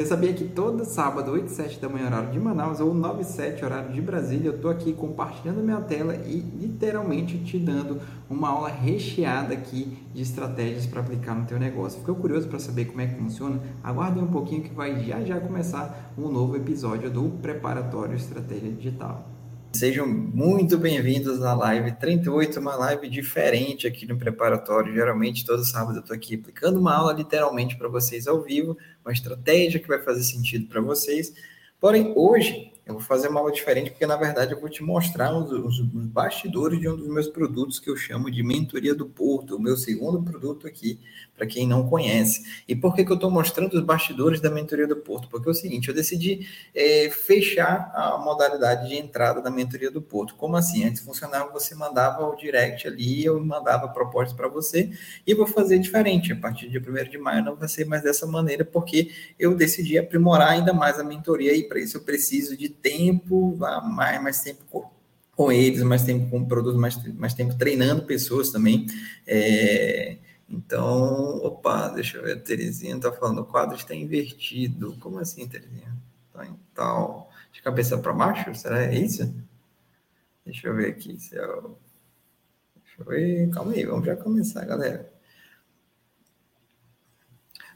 Você sabia que todo sábado, 8 e 7 da manhã, horário de Manaus, ou 9 e 7, horário de Brasília, eu estou aqui compartilhando minha tela e literalmente te dando uma aula recheada aqui de estratégias para aplicar no teu negócio. Ficou curioso para saber como é que funciona? Aguarde um pouquinho que vai já já começar um novo episódio do Preparatório Estratégia Digital. Sejam muito bem-vindos à live 38, uma live diferente aqui no preparatório. Geralmente, todo sábado eu estou aqui aplicando uma aula literalmente para vocês ao vivo, uma estratégia que vai fazer sentido para vocês. Porém, hoje eu vou fazer uma aula diferente, porque na verdade eu vou te mostrar os, os, bastidores de um dos meus produtos que eu chamo de Mentoria do Porto, o meu segundo produto aqui, para quem não conhece. E por que, que eu estou mostrando os bastidores da Mentoria do Porto? Porque é o seguinte, eu decidi é, fechar a modalidade de entrada da Mentoria do Porto. Como assim? Antes funcionava, você mandava o direct ali, eu mandava propostas para você, e vou fazer diferente. A partir de 1 de maio não vai ser mais dessa maneira, porque eu decidi aprimorar ainda mais a mentoria, e para isso eu preciso de tempo, mais, mais tempo com eles, mais tempo com produtos, mais, mais tempo treinando pessoas também. É, então, opa, deixa eu ver, a Terezinha está falando, o quadro está invertido. Como assim, Terezinha? Tá em tal, de cabeça para baixo? Será é isso? Deixa eu ver aqui se é o... Deixa eu ver, calma aí, vamos já começar, galera.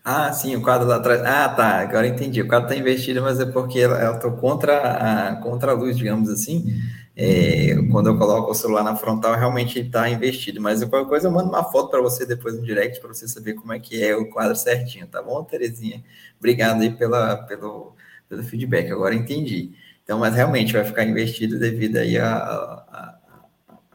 Ah, sim, o quadro lá atrás. Ah, tá, agora entendi. O quadro está invertido, mas é porque eu estou contra a, contra a luz, digamos assim. É, quando eu coloco o celular na frontal, realmente está investido. Mas qualquer coisa eu mando uma foto para você depois no direct, para você saber como é que é o quadro certinho, tá bom, Terezinha? Obrigado aí pela, pelo, pelo feedback, agora entendi. Então, mas realmente vai ficar investido devido aí a, a,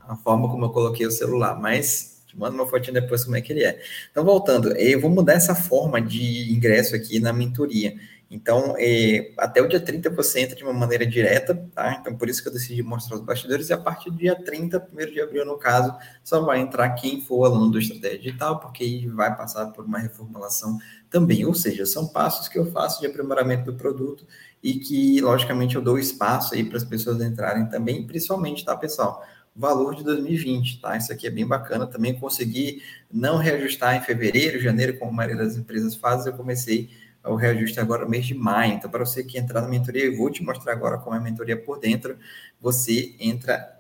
a forma como eu coloquei o celular. Mas te uma fotinha depois como é que ele é. Então, voltando, eu vou mudar essa forma de ingresso aqui na mentoria. Então, é, até o dia 30 você entra de uma maneira direta, tá? Então, por isso que eu decidi mostrar os bastidores. E a partir do dia 30, 1 de abril, no caso, só vai entrar quem for aluno do Estratégia Digital, porque aí vai passar por uma reformulação também. Ou seja, são passos que eu faço de aprimoramento do produto e que, logicamente, eu dou espaço aí para as pessoas entrarem também, principalmente, tá, pessoal? Valor de 2020, tá? Isso aqui é bem bacana. Também consegui não reajustar em fevereiro, janeiro, como a maioria das empresas faz, eu comecei o reajuste agora no mês de maio. Então, para você que entrar na mentoria, eu vou te mostrar agora como é a mentoria por dentro. Você entra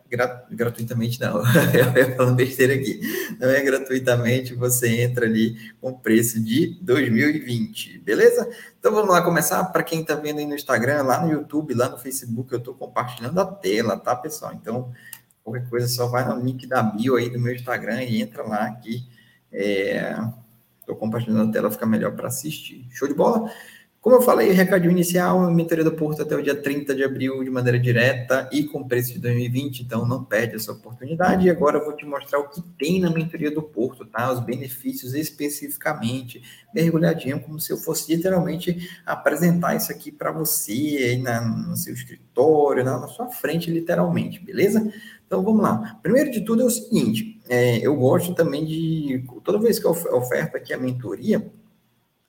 gratuitamente, não, eu falando besteira aqui. Não é gratuitamente, você entra ali com preço de 2020, beleza? Então vamos lá começar. Para quem está vendo aí no Instagram, lá no YouTube, lá no Facebook, eu estou compartilhando a tela, tá, pessoal? Então Qualquer coisa, só vai no link da bio aí do meu Instagram e entra lá que estou é, compartilhando a tela, fica melhor para assistir. Show de bola? Como eu falei, recadinho inicial, mentoria do Porto até o dia 30 de abril de maneira direta e com preço de 2020, então não perde essa oportunidade. E agora eu vou te mostrar o que tem na mentoria do Porto, tá? Os benefícios especificamente, mergulhadinho, como se eu fosse literalmente apresentar isso aqui para você aí na, no seu escritório, na, na sua frente, literalmente, beleza? Então vamos lá. Primeiro de tudo é o seguinte: é, eu gosto também de. Toda vez que eu oferto aqui a mentoria,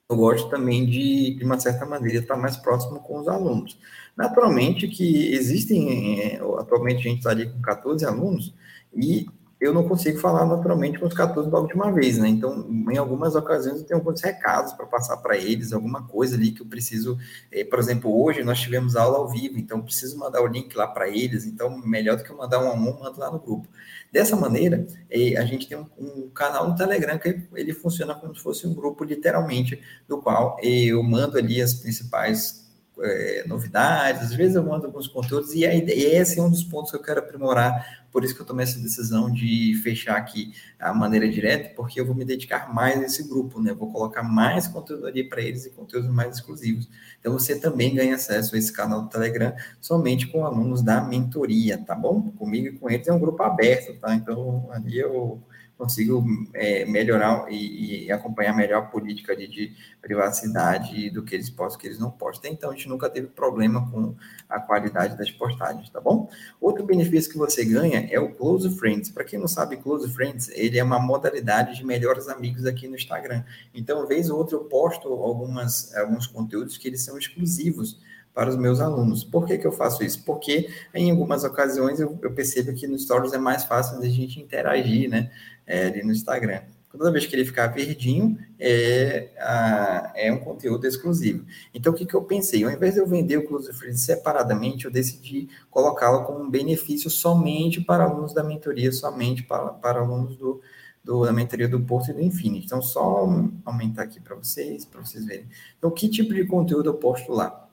eu gosto também de, de uma certa maneira, estar mais próximo com os alunos. Naturalmente que existem, é, atualmente a gente está ali com 14 alunos, e eu não consigo falar naturalmente com os 14 logo de uma vez, né? Então, em algumas ocasiões, eu tenho alguns recados para passar para eles, alguma coisa ali que eu preciso. Eh, por exemplo, hoje nós tivemos aula ao vivo, então preciso mandar o link lá para eles. Então, melhor do que eu mandar um a um, mando lá no grupo. Dessa maneira, eh, a gente tem um, um, canal no Telegram que ele funciona como se fosse um grupo, literalmente, do qual eu mando ali as principais é, novidades, às vezes eu mando alguns conteúdos, e, a ideia, esse é um dos pontos que eu quero aprimorar, por isso que eu tomei essa decisão de fechar aqui a maneira direta, porque eu vou me dedicar mais a esse grupo, né? vou colocar mais conteúdo ali para eles e conteúdos mais exclusivos. Então você também ganha acesso a esse canal do Telegram somente com alunos da mentoria, tá bom? Comigo e com eles é um grupo aberto, tá? Então ali eu consigo é, melhorar e, e, acompanhar melhor a política de, de privacidade do que eles postam, que eles não postam. Então, a gente nunca teve problema com a qualidade das postagens, tá bom? Outro benefício que você ganha é o Close Friends. Para quem não sabe, Close Friends, ele é uma modalidade de melhores amigos aqui no Instagram. Então, vez ou outra, eu posto algumas, alguns conteúdos que eles são exclusivos para os meus alunos. Por que, que eu faço isso? Porque em algumas ocasiões eu, eu percebo que no Stories é mais fácil da gente interagir, né? É, ali no Instagram. Toda vez que ele ficar verdinho, é, a, é um conteúdo exclusivo. Então, o que, que eu pensei? Ao invés de eu vender o Close Free separadamente, eu decidi colocá-lo como um benefício somente para alunos da mentoria, somente para, para alunos do, do, da mentoria do Porto e do Infinity. Então, só aumentar aqui para vocês, para vocês verem. Então, que tipo de conteúdo eu posto lá?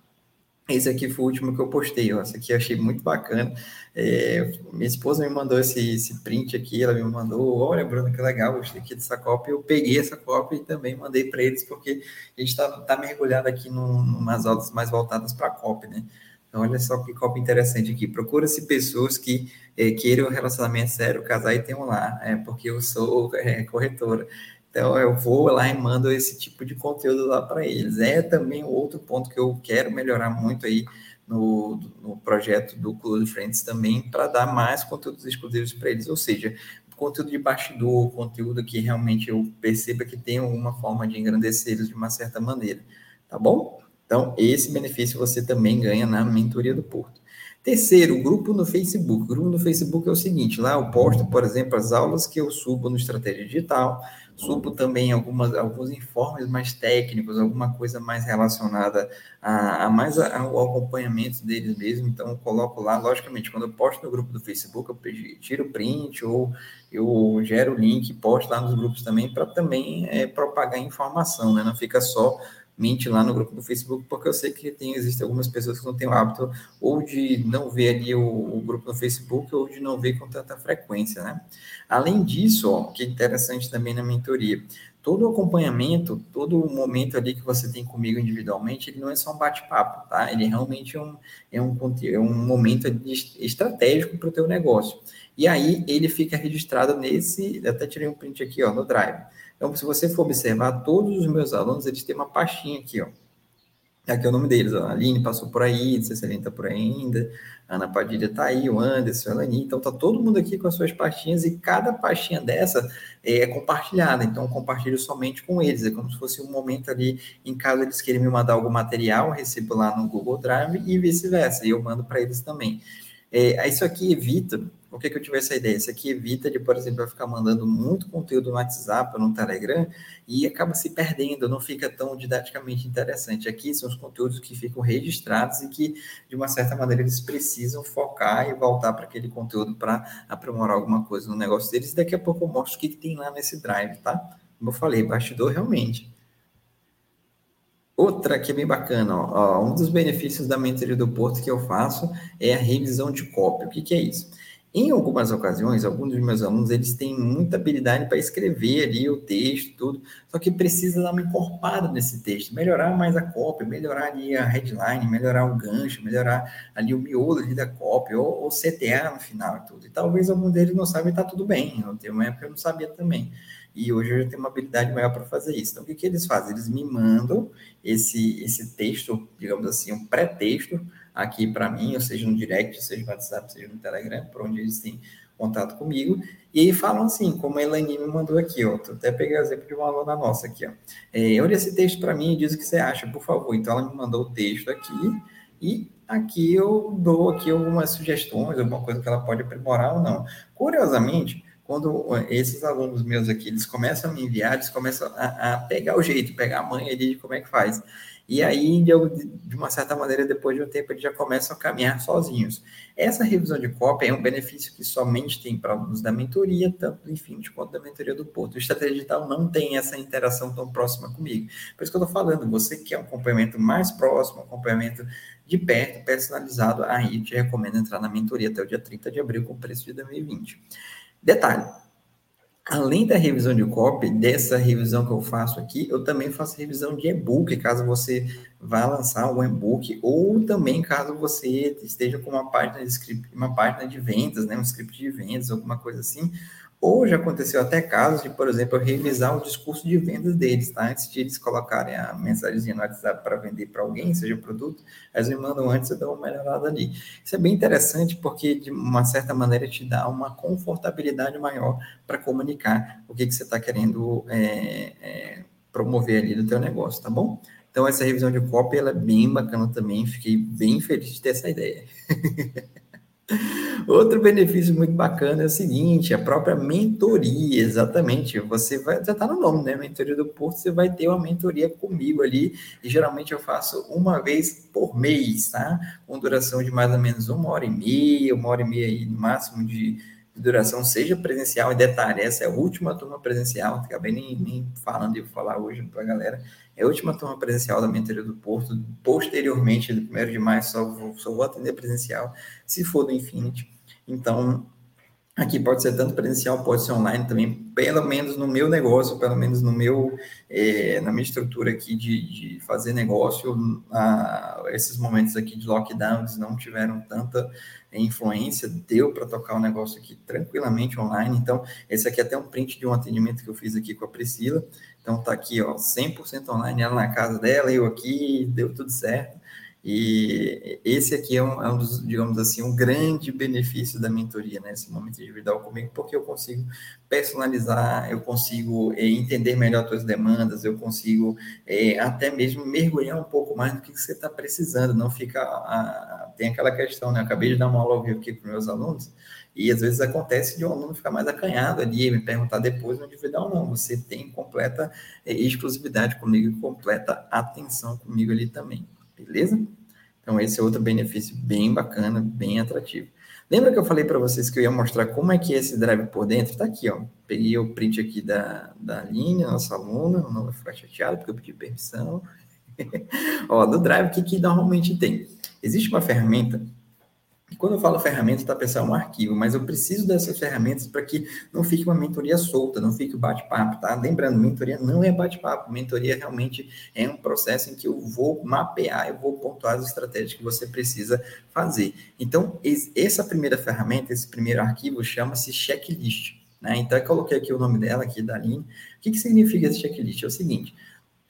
Esse aqui foi o último que eu postei, ó. Esse aqui eu achei muito bacana. É, minha esposa me mandou esse, esse print aqui, ela me mandou, olha, Bruno, que legal, gostei aqui dessa cópia. Eu peguei essa cópia e também mandei para eles, porque a gente está tá mergulhado aqui num, umas aulas mais voltadas para a cópia, né? Então, olha só que cópia interessante aqui. Procura-se pessoas que é, queiram um relacionamento sério, casar e tenham lá, é, porque eu sou é, corretora. Então, eu vou lá e mando esse tipo de conteúdo lá para eles. É também outro ponto que eu quero melhorar muito aí no, no projeto do Clube Friends também, para dar mais conteúdos exclusivos para eles. Ou seja, conteúdo de bastidor, conteúdo que realmente eu perceba que tem alguma forma de engrandecer eles de uma certa maneira. Tá bom? Então, esse benefício você também ganha na mentoria do Porto. Terceiro, grupo no Facebook. O grupo no Facebook é o seguinte: lá eu posto, por exemplo, as aulas que eu subo no Estratégia Digital, subo também algumas, alguns informes mais técnicos, alguma coisa mais relacionada a, a mais ao acompanhamento deles mesmo. Então, eu coloco lá, logicamente, quando eu posto no grupo do Facebook, eu tiro print ou eu gero o link, posto lá nos grupos também, para também é, propagar informação, né? Não fica só mente lá no grupo do Facebook, porque eu sei que tem, existem algumas pessoas que não têm o hábito ou de não ver ali o, o, grupo no Facebook ou de não ver com tanta frequência, né? Além disso, ó, que é interessante também na mentoria, todo o acompanhamento, todo o momento ali que você tem comigo individualmente, ele não é só um bate-papo, tá? Ele realmente é um, é um, é um momento estratégico para o teu negócio. E aí, ele fica registrado nesse, até tirei um print aqui, ó, no Drive. Então, se você for observar, todos os meus alunos, eles têm uma pastinha aqui, ó. Aqui é o nome deles, ó. A Aline passou por aí, não sei se a Aline está por aí ainda, a Ana Padilha está aí, o Anderson, a Elani. Então, tá todo mundo aqui com as suas pastinhas e cada pastinha dessa é compartilhada. Então, eu compartilho somente com eles. É como se fosse um momento ali, em caso eles querem me mandar algum material, eu recebo lá no Google Drive e vice-versa. E eu mando para eles também. É, isso aqui evita por que, que eu tive essa ideia? Isso aqui evita de, por exemplo, eu ficar mandando muito conteúdo no WhatsApp ou no Telegram e acaba se perdendo, não fica tão didaticamente interessante. Aqui são os conteúdos que ficam registrados e que, de uma certa maneira, eles precisam focar e voltar para aquele conteúdo para aprimorar alguma coisa no negócio deles. Daqui a pouco eu mostro o que, que tem lá nesse drive, tá? Como eu falei, bastidor realmente. Outra que é bem bacana, ó, um dos benefícios da mentoria do Porto que eu faço é a revisão de cópia. O que, que é isso? Em algumas ocasiões, alguns dos meus alunos, eles têm muita habilidade para escrever ali o texto, tudo, só que precisa dar uma encorpada nesse texto, melhorar mais a cópia, melhorar ali a headline, melhorar o gancho, melhorar ali o miolo ali da cópia, ou, ou CTA no final e tudo. E talvez algum deles não saiba e está tudo bem, eu tenho uma época que eu não sabia também. E hoje eu já tenho uma habilidade maior para fazer isso. Então, o que, que eles fazem? Eles me mandam esse, esse texto, digamos assim, um pré-texto, aqui para mim, ou seja no direct, seja no WhatsApp, seja no Telegram, por onde eles têm contato comigo, e aí falam assim, como a Elani me mandou aqui, ó, eu até peguei o exemplo de uma aluna nossa aqui, ó, é, olha esse texto para mim e diz o que você acha, por favor. Então, ela me mandou o texto aqui, e aqui eu dou aqui algumas sugestões, alguma coisa que ela pode aprimorar ou não. Curiosamente, quando esses alunos meus aqui, eles começam a me enviar, eles começam a, a pegar o jeito, pegar a ali de como é que faz. E aí, de, uma certa maneira, depois de um tempo, eles já começam a caminhar sozinhos. Essa revisão de cópia é um benefício que somente tem para alunos da mentoria, tanto do Infinity quanto da mentoria do Porto. O Estratégia Digital não tem essa interação tão próxima comigo. Por isso que eu estou falando, você quer um acompanhamento mais próximo, um acompanhamento de perto, personalizado, aí te recomendo entrar na mentoria até o dia 30 de abril com preço de 2020. Detalhe, Além da revisão de copy, dessa revisão que eu faço aqui, eu também faço revisão de e-book, caso você vá lançar um e-book, ou também caso você esteja com uma página de script, uma página de vendas, né, um script de vendas, alguma coisa assim, já aconteceu até casos de, por exemplo, eu revisar o discurso de vendas deles, tá? Antes de eles colocarem a mensagem no WhatsApp para vender para alguém, seja produto, eles me mandam antes, eu dou uma melhorada ali. Isso é bem interessante porque, de uma certa maneira, te dá uma confortabilidade maior para comunicar o que, que você está querendo é, é, promover ali no teu negócio, tá bom? Então, essa revisão de cópia, ela é bem bacana também, fiquei bem feliz de ter essa ideia. Outro benefício muito bacana é o seguinte, a própria mentoria, exatamente. Você vai, já está no nome, né? Mentoria do Porto, você vai ter uma mentoria comigo ali, e geralmente eu faço uma vez por mês, tá? Com duração de mais ou menos uma hora e meia, uma hora e meia aí, no máximo de duração, seja presencial, e detalhe, essa é a última turma presencial, acabei nem, nem falando de falar hoje para a galera, é a última turma presencial da mentoria do Porto, posteriormente, do 1 de maio, só vou, só vou atender presencial, se for do Infinity, então, aqui pode ser tanto presencial, pode ser online também, pelo menos no meu negócio, pelo menos no meu, é, na minha estrutura aqui de, de fazer negócio, esses momentos aqui de lockdown, eles não tiveram tanta influência, deu para tocar o negócio aqui tranquilamente online. Então, esse aqui é até um print de um atendimento que eu fiz aqui com a Priscila. Então, tá aqui, ó, 100% online, ela na casa dela, eu aqui, deu tudo certo. E esse aqui é um, é um, dos, digamos assim, um grande benefício da mentoria, né? Esse momento individual comigo, porque eu consigo personalizar, eu consigo é, entender melhor as tuas demandas, eu consigo é, até mesmo mergulhar um pouco mais no que você está precisando, não fica... A, tem aquela questão, né? Eu acabei de dar uma aula ao vivo aqui para meus alunos, e às vezes acontece de um aluno ficar mais acanhado ali, me perguntar depois dar ou não. Você tem completa é, exclusividade comigo e completa atenção comigo ali também beleza? Então, esse é outro benefício bem bacana, bem atrativo. Lembra que eu falei para vocês que eu ia mostrar como é que é esse drive por dentro? Está aqui, ó. Peguei o print aqui da, da linha, nossa aluna, não vai ficar chateado porque eu pedi permissão. ó, do drive, o que, que normalmente tem? Existe uma ferramenta e quando eu falo ferramenta, tá, pessoal, é um arquivo, mas eu preciso dessas ferramentas para que não fique uma mentoria solta, não fique o bate-papo, tá? Lembrando, mentoria não é bate-papo, mentoria realmente é um processo em que eu vou mapear, eu vou pontuar as estratégias que você precisa fazer. Então, essa primeira ferramenta, esse primeiro arquivo, chama-se checklist. Né? Então, eu coloquei aqui o nome dela, aqui da Aline. O que, que significa esse checklist? É o seguinte,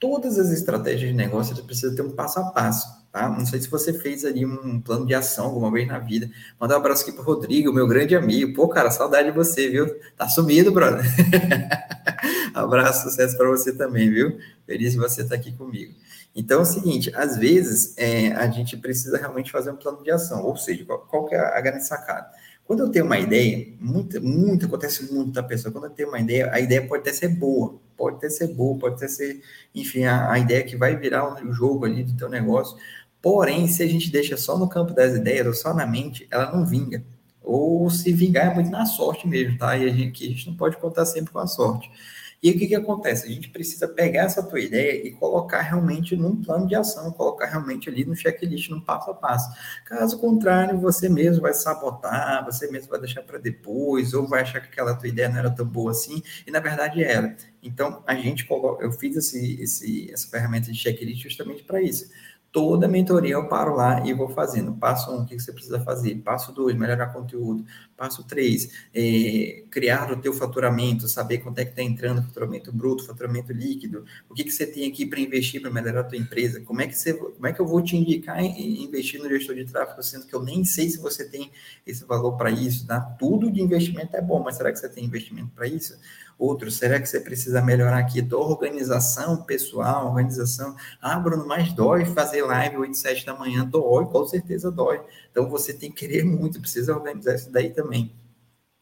todas as estratégias de negócio, precisam ter um passo a passo tá? Não sei se você fez ali um plano de ação alguma vez na vida. Manda um abraço aqui pro Rodrigo, meu grande amigo. Pô, cara, saudade de você, viu? Tá sumido, brother. abraço, sucesso para você também, viu? Feliz de você estar aqui comigo. Então é o seguinte, às vezes é, a gente precisa realmente fazer um plano de ação, ou seja, qual, qual que é a grande sacada? Quando eu tenho uma ideia, muito, muito, acontece muito da pessoa, quando eu tenho uma ideia, a ideia pode até ser boa, pode até ser boa, pode até ser, enfim, a, a ideia que vai virar o jogo ali do teu negócio, Porém, se a gente deixa só no campo das ideias ou só na mente, ela não vinga. Ou se vingar é muito na sorte mesmo, tá? E a gente, a gente não pode contar sempre com a sorte. E o que, que acontece? A gente precisa pegar essa tua ideia e colocar realmente num plano de ação, colocar realmente ali no checklist, no passo a passo. Caso contrário, você mesmo vai sabotar, você mesmo vai deixar para depois, ou vai achar que aquela tua ideia não era tão boa assim, e na verdade era. Então, a gente eu fiz esse, esse, essa ferramenta de checklist justamente para isso toda mentoria eu paro lá e vou fazendo. Passo um, o que você precisa fazer? Passo dois, melhorar conteúdo. Passo três, é, criar o teu faturamento, saber quanto é que está entrando faturamento bruto, faturamento líquido. O que, que você tem aqui para investir para melhorar a tua empresa? Como é que você, como é que eu vou te indicar em, investir no gestor de tráfego, sendo que eu nem sei se você tem esse valor para isso? Tá? Tudo de investimento é bom, mas será que você tem investimento para isso? Outro, será que você precisa melhorar aqui tua organização pessoal, organização? Ah, Bruno, mas dói fazer live 8, 7 da manhã? Dói, com certeza dói. Então você tem que querer muito, precisa organizar isso daí também.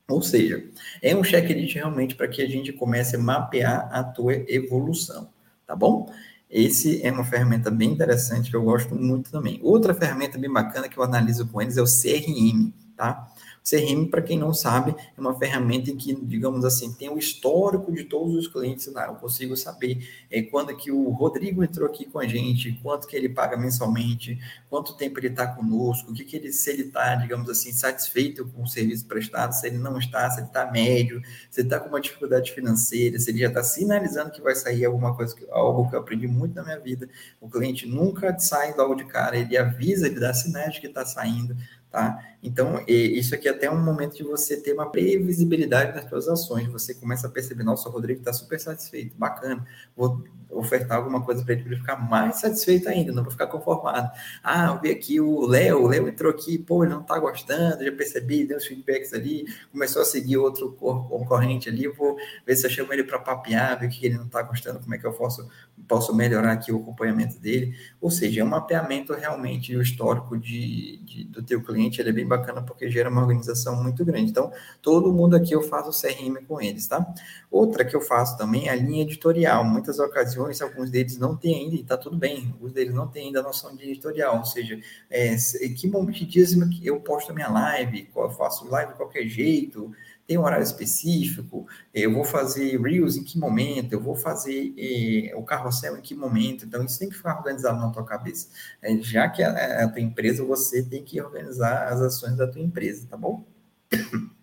Ou seja, é um checklist realmente para que a gente comece a mapear a tua evolução, tá bom? Esse é uma ferramenta bem interessante que eu gosto muito também. Outra ferramenta bem bacana que eu analiso com eles é o CRM, tá? CRM, para quem não sabe, é uma ferramenta que, digamos assim, tem o histórico de todos os clientes lá. Eu consigo saber é, quando que o Rodrigo entrou aqui com a gente, quanto que ele paga mensalmente, quanto tempo ele está conosco, o que, que ele, se ele está, digamos assim, satisfeito com o serviço prestado, se ele não está, se ele está médio, se ele está com uma dificuldade financeira, se ele já está sinalizando que vai sair alguma coisa, algo que eu aprendi muito na minha vida. O cliente nunca sai logo de cara, ele avisa, ele dá sinais de que está saindo Tá? Então, isso aqui é até um momento de você ter uma previsibilidade nas suas ações. Você começa a perceber, nossa, o Rodrigo está super satisfeito, bacana. Vou ofertar alguma coisa para ele para ele ficar mais satisfeito ainda, não para ficar conformado. Ah, eu vi aqui o Léo, o Léo entrou aqui, pô, ele não está gostando, já percebi, deu uns feedbacks ali, começou a seguir outro concorrente ali, vou ver se eu chamo ele para papear, ver o que ele não está gostando, como é que eu posso, posso melhorar aqui o acompanhamento dele. Ou seja, é um mapeamento realmente histórico de, de do teu cliente cliente, ele é bem bacana porque gera uma organização muito grande. Então, todo mundo aqui eu faço CRM com eles, tá? Outra que eu faço também é a linha editorial. Muitas ocasiões, alguns deles não têm ainda, e tá tudo bem, alguns deles não têm ainda a noção de editorial, ou seja, é, que momento de dias eu posto minha live, eu faço live de qualquer jeito, tem um horário específico, eu vou fazer Reels em que momento, eu vou fazer eh, o carrossel em que momento, então isso tem que ficar organizado na tua cabeça. É, já que a, a tua empresa, você tem que organizar as ações da tua empresa, tá bom?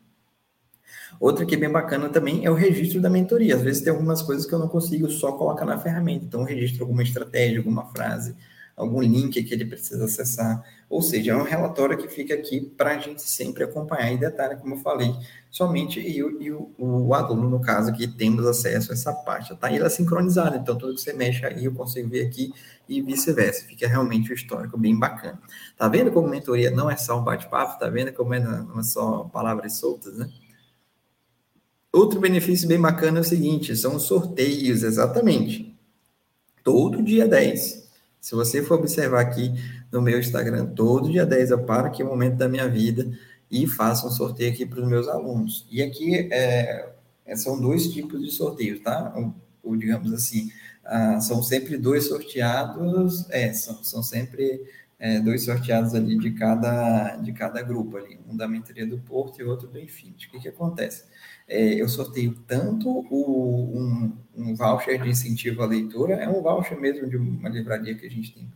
Outra que é bem bacana também é o registro da mentoria. Às vezes tem algumas coisas que eu não consigo só colocar na ferramenta, então eu registro alguma estratégia, alguma frase, algum link que ele precisa acessar. Ou seja, é um relatório que fica aqui para a gente sempre acompanhar e detalhe, como eu falei, somente eu e o, o, aluno, no caso, que temos acesso a essa parte. Tá? E ela é sincronizada, então tudo que você mexe aí eu consigo ver aqui e vice-versa. Fica realmente o histórico bem bacana. Tá vendo como mentoria não é só um bate-papo? Tá vendo como é, não é só palavras soltas, né? Outro benefício bem bacana é o seguinte, são os sorteios, exatamente. Todo dia 10, se você for observar aqui no meu Instagram, todo dia 10 eu paro aqui o momento da minha vida e faço um sorteio aqui para os meus alunos. E aqui é, é, são dois tipos de sorteios, tá? Ou, ou digamos assim, ah, são sempre dois sorteados, é, são, são sempre é, dois sorteados ali de cada, de cada grupo ali, um da mentoria do Porto e outro do Infinity. O que, que acontece? É, eu sorteio tanto o, um, um, voucher de incentivo à leitura, é um voucher mesmo de uma livraria que a gente tem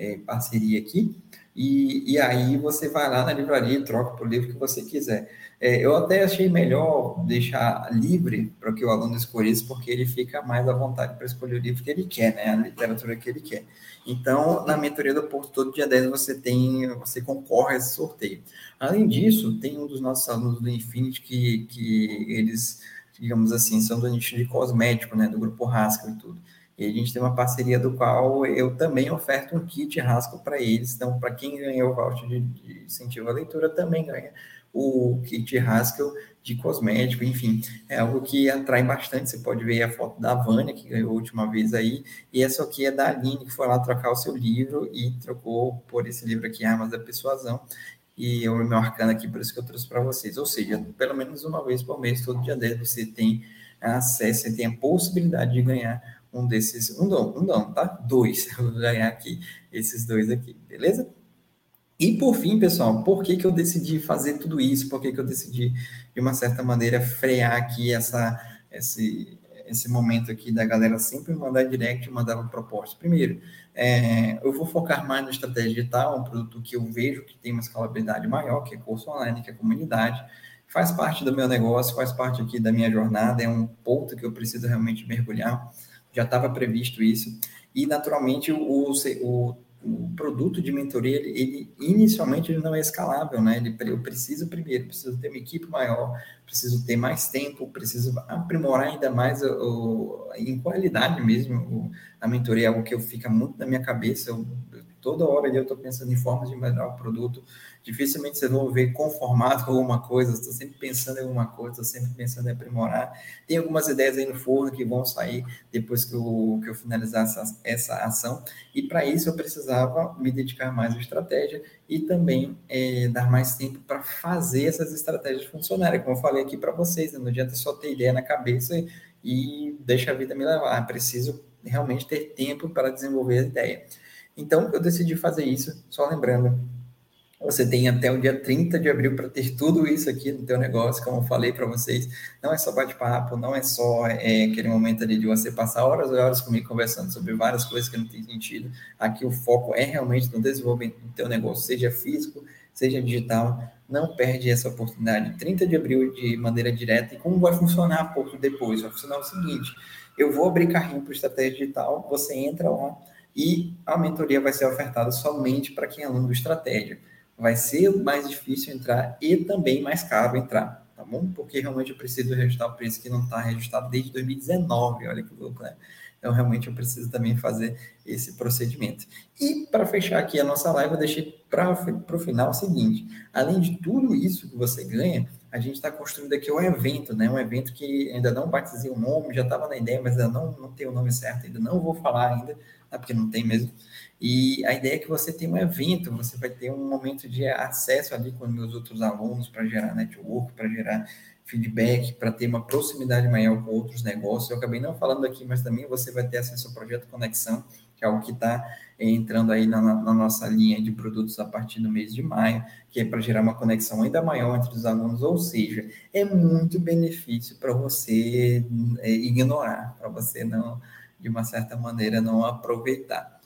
é, parceria aqui, e, e aí você vai lá na livraria e troca por livro que você quiser. É, eu até achei melhor deixar livre para que o aluno escolhesse, porque ele fica mais à vontade para escolher o livro que ele quer, né? A literatura que ele quer. Então, na mentoria do Porto, todo dia 10 você tem, você concorre a esse sorteio. Além disso, tem um dos nossos alunos do Infinity que, que eles, digamos assim, são do nicho de cosmético, né? Do grupo Haskell e tudo. E a gente tem uma parceria do qual eu também oferto um kit Haskell para eles. Então, para quem ganhou o voucher de, de incentivo à leitura, também ganha o kit Haskell de cosmético, enfim, é algo que atrai bastante. Você pode ver a foto da Vânia, que ganhou a última vez aí, e essa aqui é da Aline, que foi lá trocar o seu livro e trocou por esse livro aqui, Armas da Persuasão, e eu me arcano aqui, por isso que eu trouxe para vocês. Ou seja, pelo menos uma vez por mês, todo dia 10, você tem acesso, você tem a possibilidade de ganhar um desses, um não, um não, tá? Dois, eu vou ganhar aqui, esses dois aqui, beleza? E por fim, pessoal, por que, que eu decidi fazer tudo isso? Por que, que eu decidi, de uma certa maneira, frear aqui essa, esse, esse momento aqui da galera sempre mandar direct mandar proposta? Primeiro, é, eu vou focar mais na estratégia digital, um produto que eu vejo que tem uma escalabilidade maior, que é curso online, que é comunidade, faz parte do meu negócio, faz parte aqui da minha jornada, é um ponto que eu preciso realmente mergulhar, já estava previsto isso, e naturalmente o, o o produto de mentoria, ele, ele, inicialmente ele não é escalável, né? Ele, eu preciso primeiro, preciso ter uma equipe maior, preciso ter mais tempo, preciso aprimorar ainda mais o, o em qualidade mesmo. O, a mentoria é algo que eu fica muito na minha cabeça. Eu, toda hora eu estou pensando em formas de melhorar o produto dificilmente vocês vão ver conformado com alguma coisa, estou sempre pensando em alguma coisa, estou sempre pensando em aprimorar. Tem algumas ideias aí no forno que vão sair depois que eu, que eu finalizar essa, essa ação, e para isso eu precisava me dedicar mais à estratégia e também é, dar mais tempo para fazer essas estratégias funcionarem, como eu falei aqui para vocês, né? não adianta só ter ideia na cabeça e, e deixa a vida me levar, preciso realmente ter tempo para desenvolver a ideia. Então, eu decidi fazer isso, só lembrando, você tem até o dia 30 de abril para ter tudo isso aqui no teu negócio, como eu falei para vocês. Não é só bate-papo, não é só é, aquele momento ali de você passar horas e horas comigo conversando sobre várias coisas que não tem sentido. Aqui o foco é realmente no desenvolvimento do teu negócio, seja físico, seja digital. Não perde essa oportunidade. 30 de abril de maneira direta. E como vai funcionar pouco depois? Vai funcionar o seguinte: eu vou abrir carrinho para estratégia digital, você entra lá e a mentoria vai ser ofertada somente para quem é aluno do estratégia vai ser mais difícil entrar e também mais caro entrar, tá bom? Porque realmente eu preciso registrar o preço que não está registrado desde 2019, olha que louco, né? Então, realmente, eu preciso também fazer esse procedimento. E, para fechar aqui a nossa live, eu deixei para o final o seguinte: além de tudo isso que você ganha, a gente está construindo aqui um evento, né? Um evento que ainda não batizei o nome, já estava na ideia, mas ainda não, não tem o nome certo, ainda não vou falar ainda, né? porque não tem mesmo. E a ideia é que você tem um evento, você vai ter um momento de acesso ali com meus outros alunos para gerar network, para gerar feedback, para ter uma proximidade maior com outros negócios. Eu acabei não falando aqui, mas também você vai ter acesso ao projeto Conexão, que é algo que está entrando aí na, na, nossa linha de produtos a partir do mês de maio, que é para gerar uma conexão ainda maior entre os alunos, ou seja, é muito benefício para você é, ignorar, para você não, de uma certa maneira, não aproveitar.